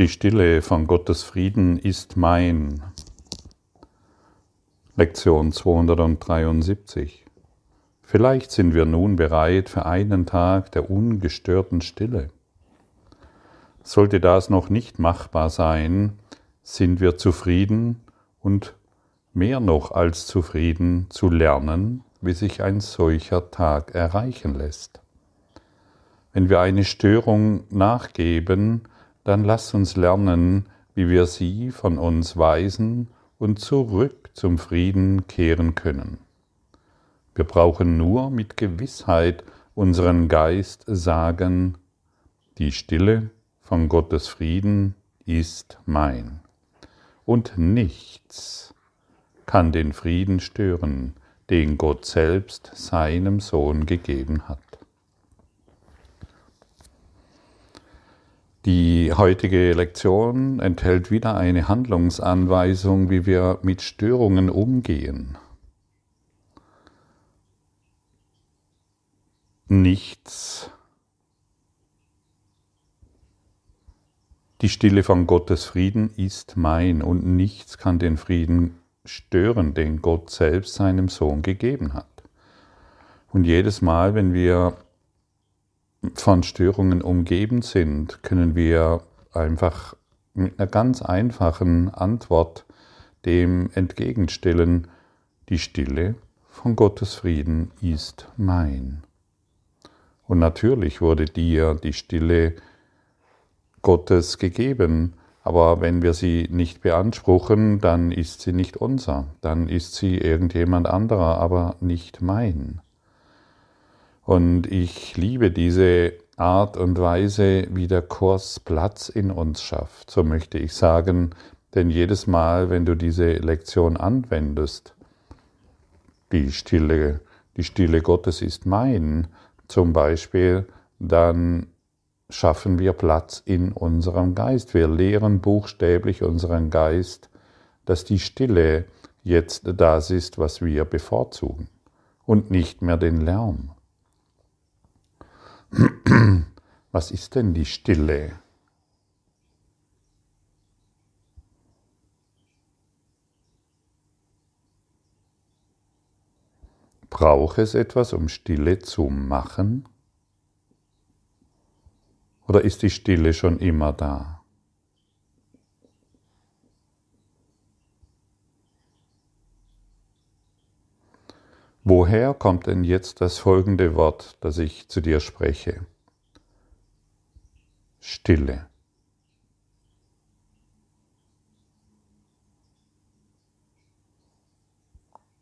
Die Stille von Gottes Frieden ist mein. Lektion 273. Vielleicht sind wir nun bereit für einen Tag der ungestörten Stille. Sollte das noch nicht machbar sein, sind wir zufrieden und mehr noch als zufrieden zu lernen, wie sich ein solcher Tag erreichen lässt. Wenn wir eine Störung nachgeben, dann lass uns lernen, wie wir sie von uns weisen und zurück zum Frieden kehren können. Wir brauchen nur mit Gewissheit unseren Geist sagen, die Stille von Gottes Frieden ist mein. Und nichts kann den Frieden stören, den Gott selbst seinem Sohn gegeben hat. Die heutige Lektion enthält wieder eine Handlungsanweisung, wie wir mit Störungen umgehen. Nichts. Die Stille von Gottes Frieden ist mein und nichts kann den Frieden stören, den Gott selbst seinem Sohn gegeben hat. Und jedes Mal, wenn wir von Störungen umgeben sind, können wir einfach mit einer ganz einfachen Antwort dem entgegenstellen, die Stille von Gottes Frieden ist mein. Und natürlich wurde dir die Stille Gottes gegeben, aber wenn wir sie nicht beanspruchen, dann ist sie nicht unser, dann ist sie irgendjemand anderer, aber nicht mein. Und ich liebe diese Art und Weise, wie der Kurs Platz in uns schafft. So möchte ich sagen, denn jedes Mal, wenn du diese Lektion anwendest, die Stille, die Stille Gottes ist mein, zum Beispiel, dann schaffen wir Platz in unserem Geist. Wir lehren buchstäblich unseren Geist, dass die Stille jetzt das ist, was wir bevorzugen und nicht mehr den Lärm. Was ist denn die Stille? Braucht es etwas, um Stille zu machen? Oder ist die Stille schon immer da? Woher kommt denn jetzt das folgende Wort, das ich zu dir spreche? Stille.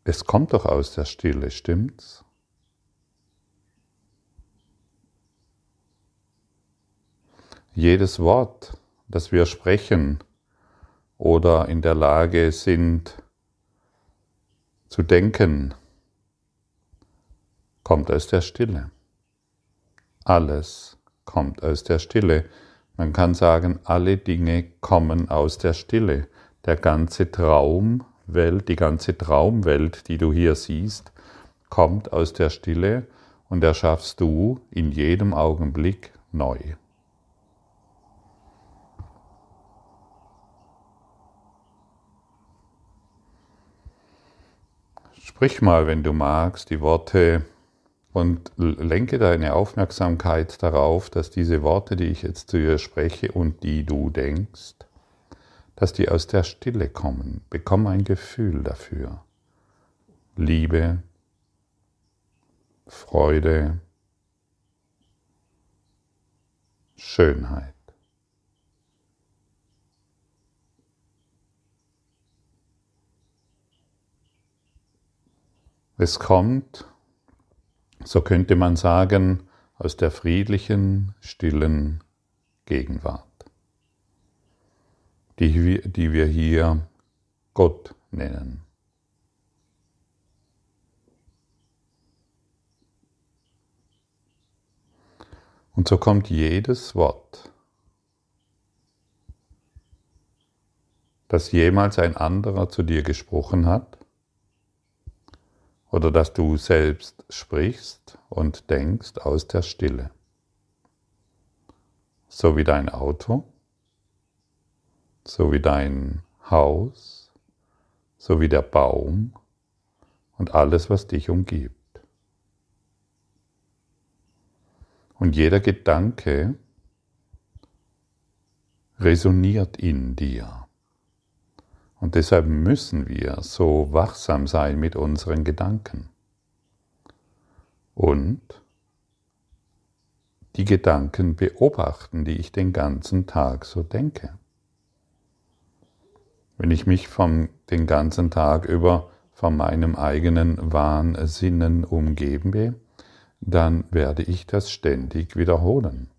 Es kommt doch aus der Stille, stimmt's? Jedes Wort, das wir sprechen oder in der Lage sind zu denken, kommt aus der Stille. Alles kommt aus der Stille. Man kann sagen, alle Dinge kommen aus der Stille. Der ganze Traumwelt, die ganze Traumwelt, die du hier siehst, kommt aus der Stille und erschaffst du in jedem Augenblick neu. Sprich mal, wenn du magst, die Worte und lenke deine Aufmerksamkeit darauf, dass diese Worte, die ich jetzt zu dir spreche und die du denkst, dass die aus der Stille kommen. Bekomm ein Gefühl dafür. Liebe, Freude, Schönheit. Es kommt so könnte man sagen, aus der friedlichen, stillen Gegenwart, die, die wir hier Gott nennen. Und so kommt jedes Wort, das jemals ein anderer zu dir gesprochen hat, oder dass du selbst sprichst und denkst aus der Stille. So wie dein Auto, so wie dein Haus, so wie der Baum und alles, was dich umgibt. Und jeder Gedanke resoniert in dir. Und deshalb müssen wir so wachsam sein mit unseren Gedanken. Und die Gedanken beobachten, die ich den ganzen Tag so denke. Wenn ich mich vom, den ganzen Tag über von meinem eigenen Wahnsinnen umgebe, dann werde ich das ständig wiederholen.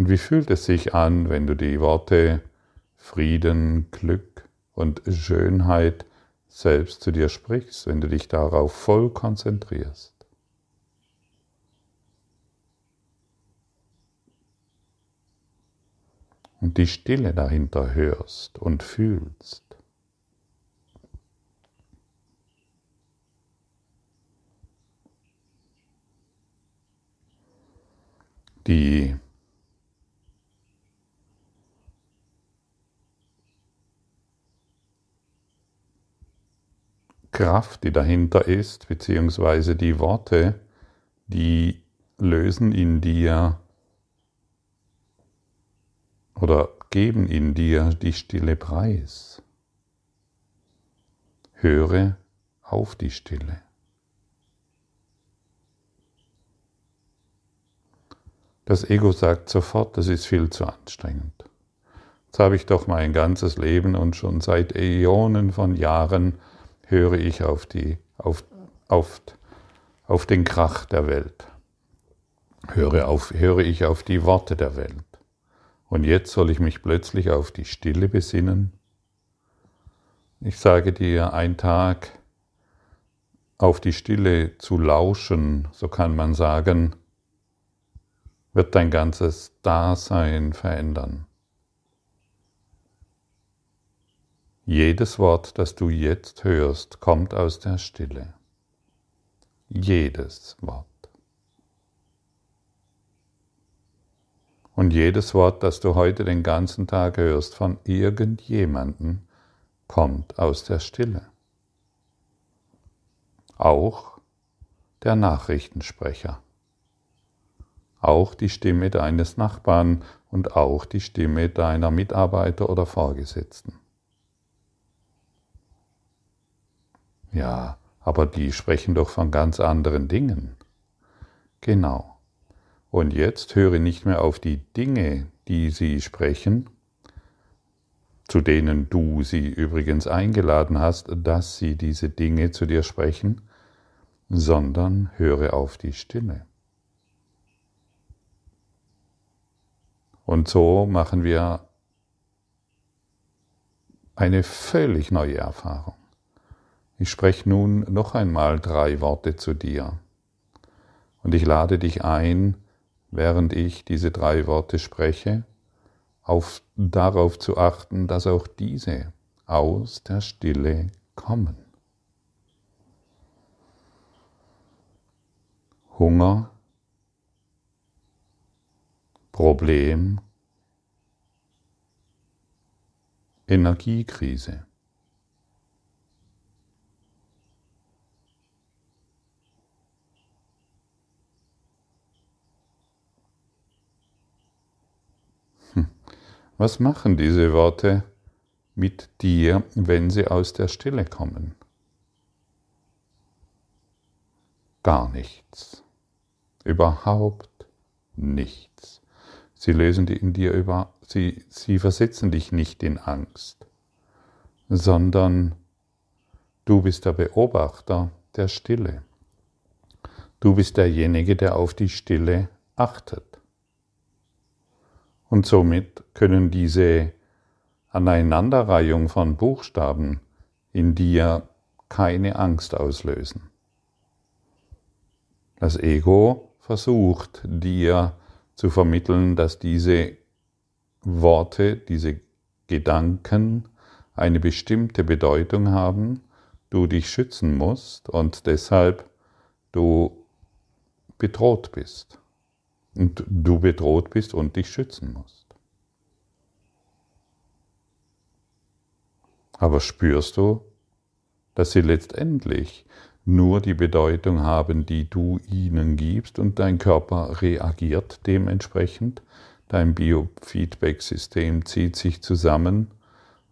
Und wie fühlt es sich an, wenn du die Worte Frieden, Glück und Schönheit selbst zu dir sprichst, wenn du dich darauf voll konzentrierst? Und die Stille dahinter hörst und fühlst. Die Kraft, die dahinter ist, beziehungsweise die Worte, die lösen in dir oder geben in dir die Stille preis. Höre auf die Stille. Das Ego sagt sofort, das ist viel zu anstrengend. Jetzt habe ich doch mein ganzes Leben und schon seit Äonen von Jahren höre ich auf, die, auf, auf, auf den Krach der Welt. Höre, auf, höre ich auf die Worte der Welt. Und jetzt soll ich mich plötzlich auf die Stille besinnen? Ich sage dir, ein Tag auf die Stille zu lauschen, so kann man sagen, wird dein ganzes Dasein verändern. Jedes Wort, das du jetzt hörst, kommt aus der Stille. Jedes Wort. Und jedes Wort, das du heute den ganzen Tag hörst von irgendjemanden, kommt aus der Stille. Auch der Nachrichtensprecher auch die Stimme deines Nachbarn und auch die Stimme deiner Mitarbeiter oder Vorgesetzten. Ja, aber die sprechen doch von ganz anderen Dingen. Genau. Und jetzt höre nicht mehr auf die Dinge, die sie sprechen, zu denen du sie übrigens eingeladen hast, dass sie diese Dinge zu dir sprechen, sondern höre auf die Stimme. Und so machen wir eine völlig neue Erfahrung. Ich spreche nun noch einmal drei Worte zu dir. Und ich lade dich ein, während ich diese drei Worte spreche, auf, darauf zu achten, dass auch diese aus der Stille kommen. Hunger, Problem, Energiekrise. Was machen diese Worte mit dir, wenn sie aus der Stille kommen? Gar nichts. Überhaupt nichts. Sie lösen die in dir über, sie, sie versetzen dich nicht in Angst, sondern du bist der Beobachter der Stille. Du bist derjenige, der auf die Stille achtet. Und somit können diese Aneinanderreihung von Buchstaben in dir keine Angst auslösen. Das Ego versucht dir zu vermitteln, dass diese Worte, diese Gedanken eine bestimmte Bedeutung haben, du dich schützen musst und deshalb du bedroht bist. Und du bedroht bist und dich schützen musst. Aber spürst du, dass sie letztendlich nur die Bedeutung haben, die du ihnen gibst und dein Körper reagiert dementsprechend. Dein Biofeedback-System zieht sich zusammen,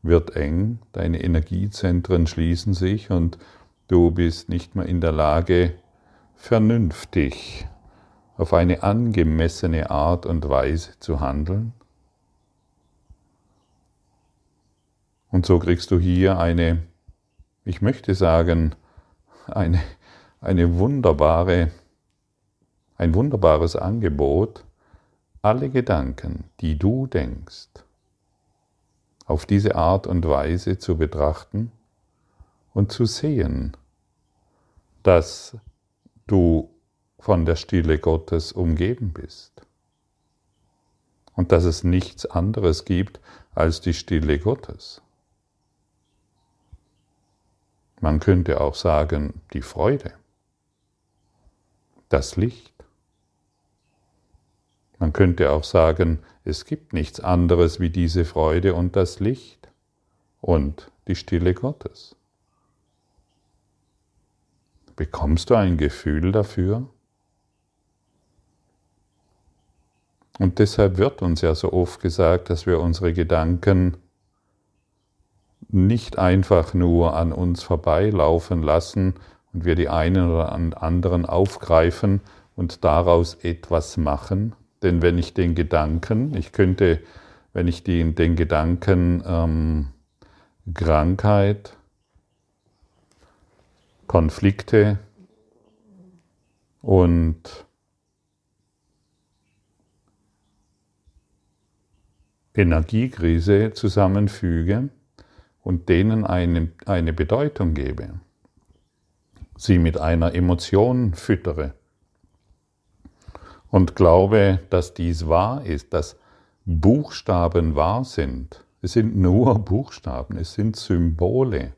wird eng, deine Energiezentren schließen sich und du bist nicht mehr in der Lage, vernünftig auf eine angemessene Art und Weise zu handeln. Und so kriegst du hier eine, ich möchte sagen, eine, eine wunderbare, ein wunderbares Angebot, alle Gedanken, die du denkst, auf diese Art und Weise zu betrachten und zu sehen, dass du von der Stille Gottes umgeben bist und dass es nichts anderes gibt als die Stille Gottes. Man könnte auch sagen, die Freude, das Licht. Man könnte auch sagen, es gibt nichts anderes wie diese Freude und das Licht und die Stille Gottes. Bekommst du ein Gefühl dafür? Und deshalb wird uns ja so oft gesagt, dass wir unsere Gedanken nicht einfach nur an uns vorbeilaufen lassen und wir die einen oder anderen aufgreifen und daraus etwas machen. Denn wenn ich den Gedanken, ich könnte, wenn ich den, den Gedanken ähm, Krankheit, Konflikte und Energiekrise zusammenfüge, und denen eine, eine Bedeutung gebe, sie mit einer Emotion füttere und glaube, dass dies wahr ist, dass Buchstaben wahr sind. Es sind nur Buchstaben, es sind Symbole.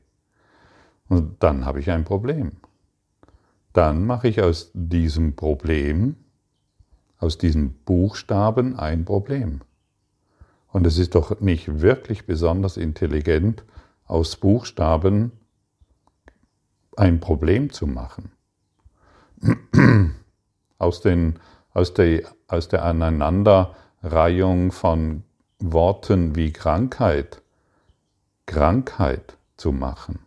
Und dann habe ich ein Problem. Dann mache ich aus diesem Problem, aus diesen Buchstaben ein Problem. Und es ist doch nicht wirklich besonders intelligent, aus Buchstaben ein Problem zu machen. Aus, den, aus, der, aus der Aneinanderreihung von Worten wie Krankheit, Krankheit zu machen.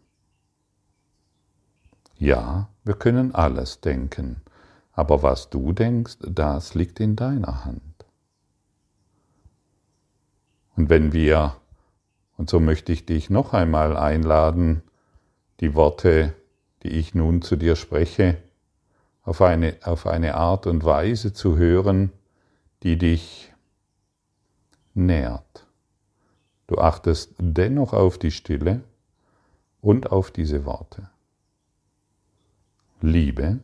Ja, wir können alles denken, aber was du denkst, das liegt in deiner Hand. Und wenn wir und so möchte ich dich noch einmal einladen, die Worte, die ich nun zu dir spreche, auf eine, auf eine Art und Weise zu hören, die dich nährt. Du achtest dennoch auf die Stille und auf diese Worte. Liebe,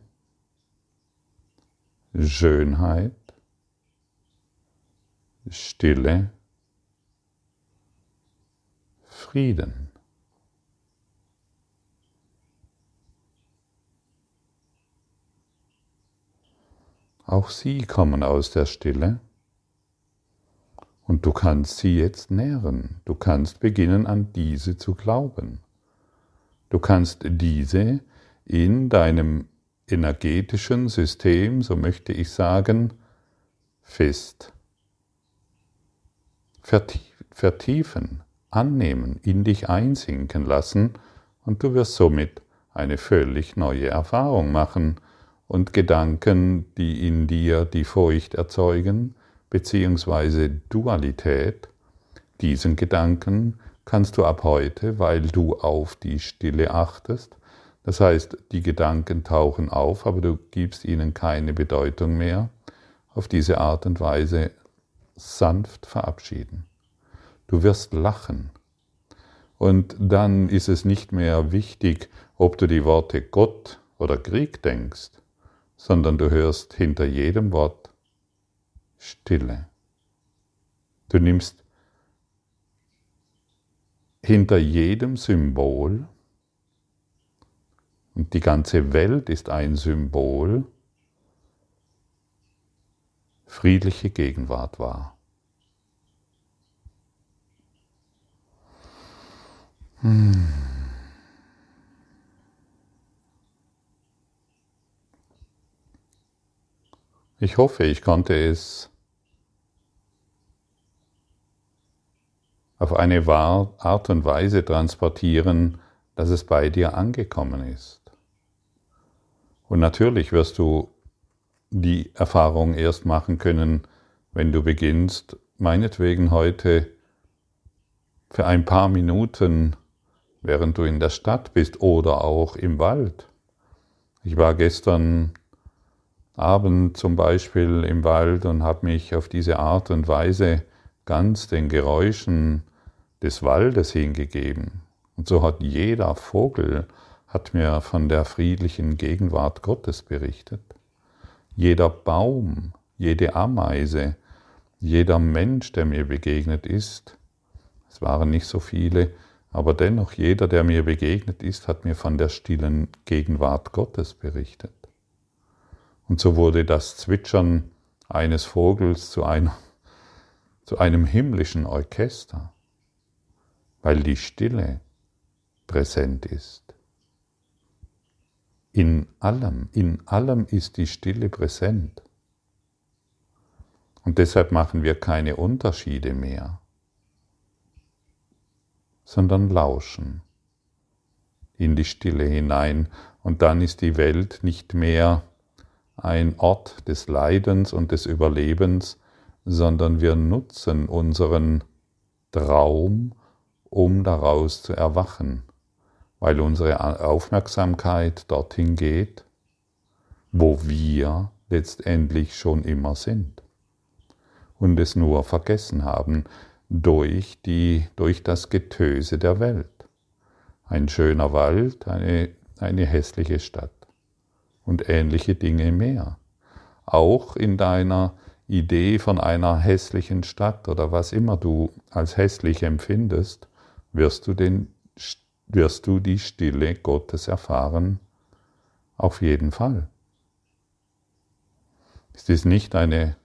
Schönheit, Stille, Frieden. Auch sie kommen aus der Stille und du kannst sie jetzt nähren. Du kannst beginnen an diese zu glauben. Du kannst diese in deinem energetischen System, so möchte ich sagen, fest vertiefen, annehmen, in dich einsinken lassen und du wirst somit eine völlig neue Erfahrung machen und Gedanken, die in dir die Furcht erzeugen, beziehungsweise Dualität, diesen Gedanken kannst du ab heute, weil du auf die Stille achtest, das heißt, die Gedanken tauchen auf, aber du gibst ihnen keine Bedeutung mehr, auf diese Art und Weise sanft verabschieden. Du wirst lachen. Und dann ist es nicht mehr wichtig, ob du die Worte Gott oder Krieg denkst, sondern du hörst hinter jedem Wort Stille. Du nimmst hinter jedem Symbol, und die ganze Welt ist ein Symbol, friedliche Gegenwart war. Hm. Ich hoffe, ich konnte es auf eine Art und Weise transportieren, dass es bei dir angekommen ist. Und natürlich wirst du die Erfahrung erst machen können, wenn du beginnst, meinetwegen heute für ein paar Minuten, während du in der Stadt bist oder auch im Wald. Ich war gestern Abend zum Beispiel im Wald und habe mich auf diese Art und Weise ganz den Geräuschen des Waldes hingegeben. Und so hat jeder Vogel hat mir von der friedlichen Gegenwart Gottes berichtet. Jeder Baum, jede Ameise, jeder Mensch, der mir begegnet ist, es waren nicht so viele, aber dennoch jeder, der mir begegnet ist, hat mir von der stillen Gegenwart Gottes berichtet. Und so wurde das Zwitschern eines Vogels zu, einer, zu einem himmlischen Orchester, weil die Stille präsent ist. In allem, in allem ist die Stille präsent. Und deshalb machen wir keine Unterschiede mehr, sondern lauschen in die Stille hinein. Und dann ist die Welt nicht mehr ein Ort des Leidens und des Überlebens, sondern wir nutzen unseren Traum, um daraus zu erwachen, weil unsere Aufmerksamkeit dorthin geht, wo wir letztendlich schon immer sind und es nur vergessen haben durch, die, durch das Getöse der Welt. Ein schöner Wald, eine, eine hässliche Stadt und ähnliche Dinge mehr. Auch in deiner Idee von einer hässlichen Stadt oder was immer du als hässlich empfindest, wirst du, den, wirst du die Stille Gottes erfahren. Auf jeden Fall. Ist dies nicht eine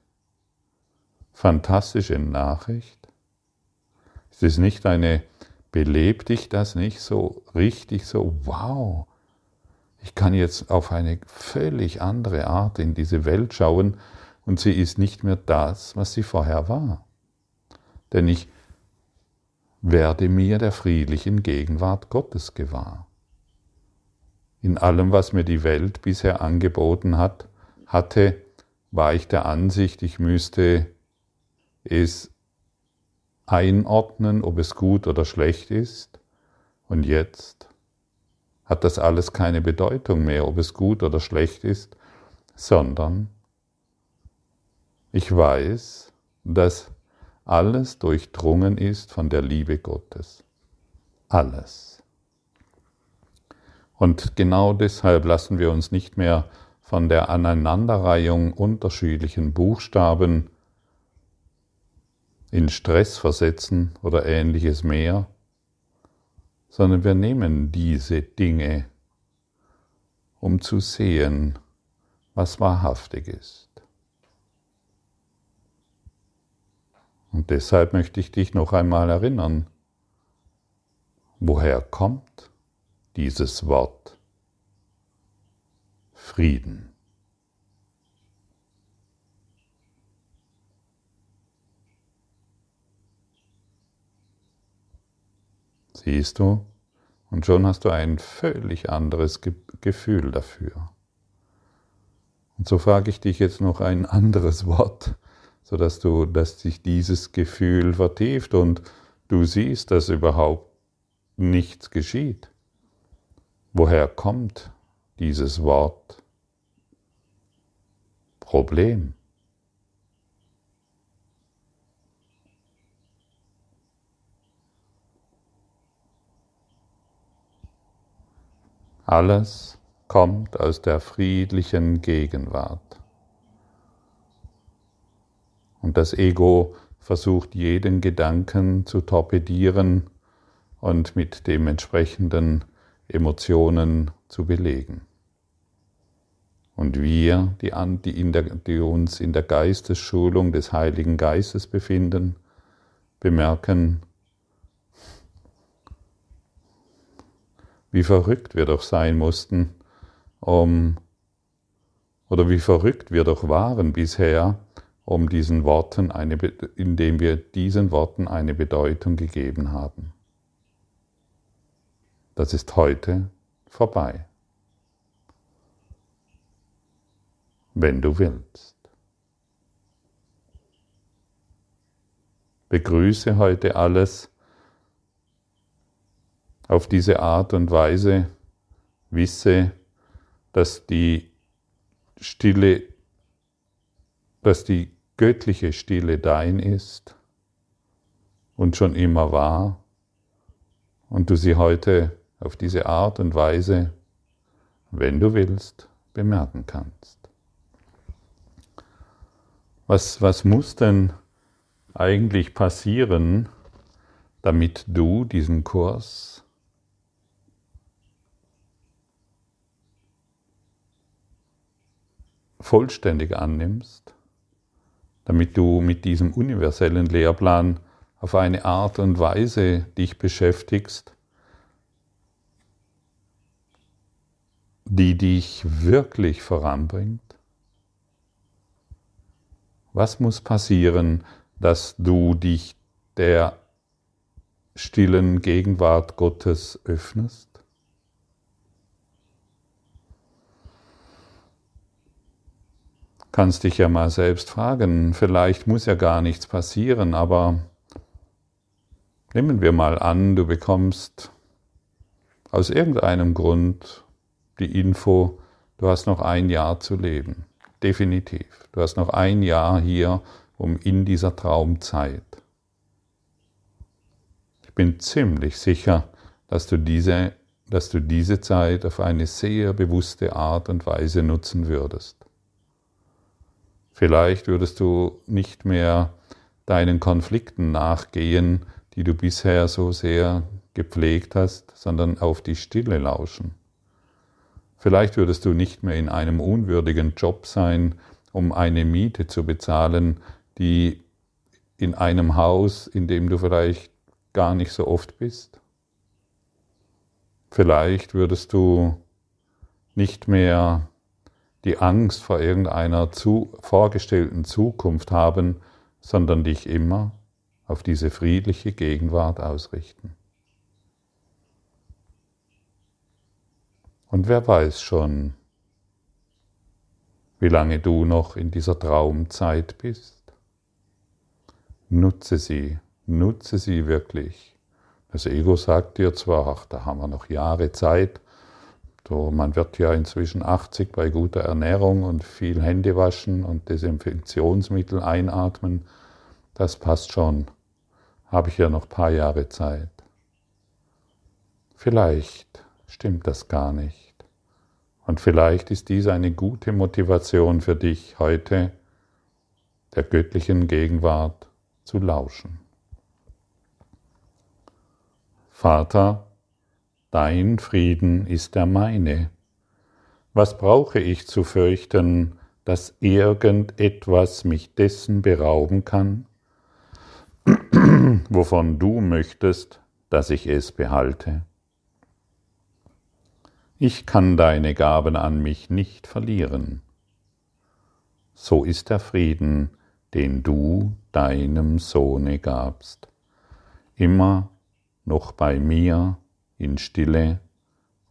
fantastische Nachricht? Ist es nicht eine, belebt dich das nicht so richtig so, wow, ich kann jetzt auf eine völlig andere Art in diese Welt schauen und sie ist nicht mehr das, was sie vorher war. Denn ich werde mir der friedlichen Gegenwart Gottes gewahr. In allem, was mir die Welt bisher angeboten hat, hatte, war ich der Ansicht, ich müsste es einordnen, ob es gut oder schlecht ist. Und jetzt hat das alles keine Bedeutung mehr, ob es gut oder schlecht ist, sondern ich weiß, dass alles durchdrungen ist von der Liebe Gottes. Alles. Und genau deshalb lassen wir uns nicht mehr von der Aneinanderreihung unterschiedlichen Buchstaben in Stress versetzen oder ähnliches mehr, sondern wir nehmen diese Dinge, um zu sehen, was wahrhaftig ist. Und deshalb möchte ich dich noch einmal erinnern, woher kommt dieses Wort Frieden. Siehst du? Und schon hast du ein völlig anderes Gefühl dafür. Und so frage ich dich jetzt noch ein anderes Wort, sodass du, dass sich dieses Gefühl vertieft und du siehst, dass überhaupt nichts geschieht. Woher kommt dieses Wort Problem? Alles kommt aus der friedlichen Gegenwart. Und das Ego versucht jeden Gedanken zu torpedieren und mit dementsprechenden Emotionen zu belegen. Und wir, die, die, der, die uns in der Geistesschulung des Heiligen Geistes befinden, bemerken, wie verrückt wir doch sein mussten, um, oder wie verrückt wir doch waren bisher, um diesen Worten eine, indem wir diesen Worten eine Bedeutung gegeben haben. Das ist heute vorbei. Wenn du willst. Begrüße heute alles auf diese Art und Weise, wisse, dass die Stille, dass die göttliche Stille dein ist und schon immer war und du sie heute auf diese Art und Weise, wenn du willst, bemerken kannst. Was, was muss denn eigentlich passieren, damit du diesen Kurs vollständig annimmst, damit du mit diesem universellen Lehrplan auf eine Art und Weise dich beschäftigst, die dich wirklich voranbringt? Was muss passieren, dass du dich der stillen Gegenwart Gottes öffnest? Kannst dich ja mal selbst fragen, vielleicht muss ja gar nichts passieren, aber nehmen wir mal an, du bekommst aus irgendeinem Grund die Info, du hast noch ein Jahr zu leben. Definitiv. Du hast noch ein Jahr hier um in dieser Traumzeit. Ich bin ziemlich sicher, dass du diese, dass du diese Zeit auf eine sehr bewusste Art und Weise nutzen würdest. Vielleicht würdest du nicht mehr deinen Konflikten nachgehen, die du bisher so sehr gepflegt hast, sondern auf die Stille lauschen. Vielleicht würdest du nicht mehr in einem unwürdigen Job sein, um eine Miete zu bezahlen, die in einem Haus, in dem du vielleicht gar nicht so oft bist. Vielleicht würdest du nicht mehr die Angst vor irgendeiner zu, vorgestellten Zukunft haben, sondern dich immer auf diese friedliche Gegenwart ausrichten. Und wer weiß schon, wie lange du noch in dieser Traumzeit bist. Nutze sie, nutze sie wirklich. Das Ego sagt dir zwar, ach, da haben wir noch Jahre Zeit, so, man wird ja inzwischen 80 bei guter Ernährung und viel Hände waschen und Desinfektionsmittel einatmen. Das passt schon. Habe ich ja noch ein paar Jahre Zeit. Vielleicht stimmt das gar nicht. Und vielleicht ist dies eine gute Motivation für dich, heute der göttlichen Gegenwart zu lauschen. Vater, dein Frieden ist der meine. Was brauche ich zu fürchten, dass irgendetwas mich dessen berauben kann, wovon du möchtest, dass ich es behalte? ich kann deine Gaben an mich nicht verlieren. So ist der Frieden, den du deinem Sohne gabst, immer noch bei mir in Stille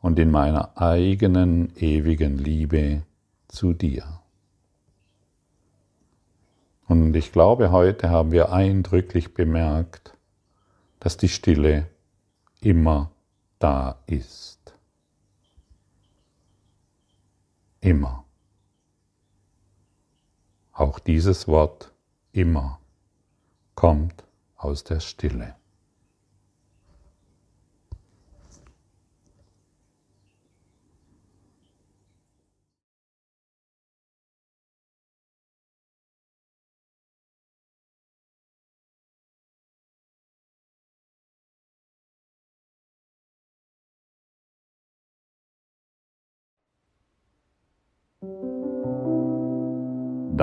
und in meiner eigenen ewigen Liebe zu dir. Und ich glaube, heute haben wir eindrücklich bemerkt, dass die Stille immer da ist. immer. Auch dieses Wort immer kommt aus der Stille.